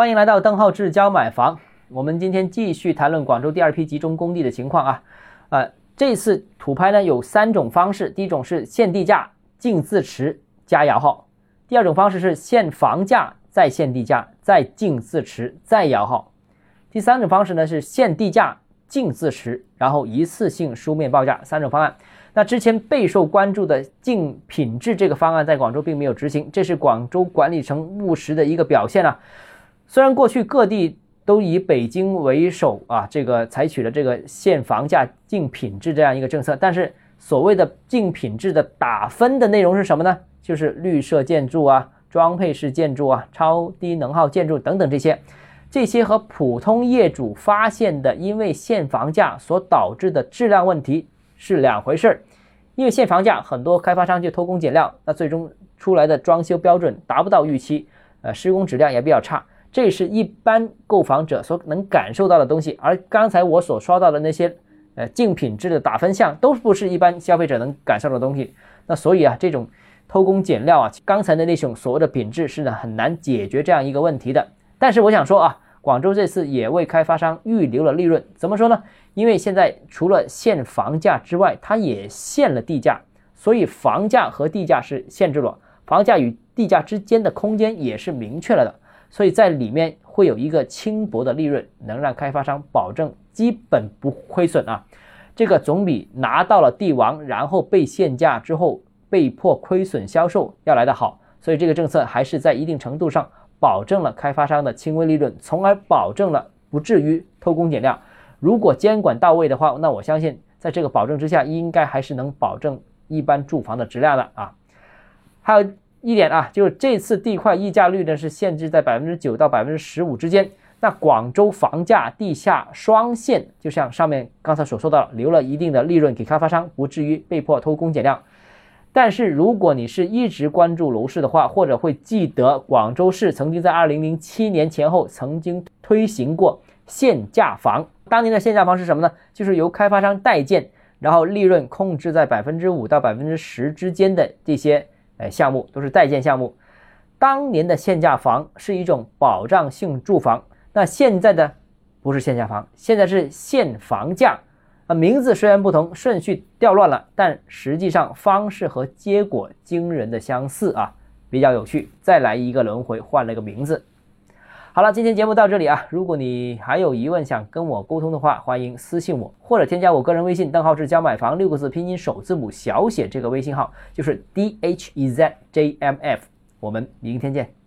欢迎来到邓浩志教买房。我们今天继续谈论广州第二批集中供地的情况啊。呃，这次土拍呢有三种方式，第一种是限地价、净自持加摇号；第二种方式是限房价再限地价再净自持再摇号；第三种方式呢是限地价、净自持，然后一次性书面报价三种方案。那之前备受关注的净品质这个方案在广州并没有执行，这是广州管理层务实的一个表现啊。虽然过去各地都以北京为首啊，这个采取了这个限房价、净品质这样一个政策，但是所谓的净品质的打分的内容是什么呢？就是绿色建筑啊、装配式建筑啊、超低能耗建筑等等这些，这些和普通业主发现的因为限房价所导致的质量问题是两回事儿。因为限房价，很多开发商就偷工减料，那最终出来的装修标准达不到预期，呃，施工质量也比较差。这是一般购房者所能感受到的东西，而刚才我所说到的那些，呃，净品质的打分项，都不是一般消费者能感受的东西。那所以啊，这种偷工减料啊，刚才的那种所谓的品质是呢很难解决这样一个问题的。但是我想说啊，广州这次也为开发商预留了利润，怎么说呢？因为现在除了限房价之外，它也限了地价，所以房价和地价是限制了，房价与地价之间的空间也是明确了的。所以在里面会有一个轻薄的利润，能让开发商保证基本不亏损啊。这个总比拿到了地王，然后被限价之后被迫亏损销售要来得好。所以这个政策还是在一定程度上保证了开发商的轻微利润，从而保证了不至于偷工减料。如果监管到位的话，那我相信在这个保证之下，应该还是能保证一般住房的质量的啊。还有。一点啊，就是这次地块溢价率呢是限制在百分之九到百分之十五之间。那广州房价地下双限，就像上面刚才所说的，留了一定的利润给开发商，不至于被迫偷工减料。但是如果你是一直关注楼市的话，或者会记得广州市曾经在二零零七年前后曾经推行过限价房。当年的限价房是什么呢？就是由开发商代建，然后利润控制在百分之五到百分之十之间的这些。哎，项目都是在建项目。当年的限价房是一种保障性住房，那现在的不是限价房，现在是限房价。啊，名字虽然不同，顺序调乱了，但实际上方式和结果惊人的相似啊，比较有趣。再来一个轮回，换了个名字。好了，今天节目到这里啊。如果你还有疑问想跟我沟通的话，欢迎私信我或者添加我个人微信“邓浩志教买房”六个字拼音首字母小写这个微信号，就是 D H E Z J M F。我们明天见。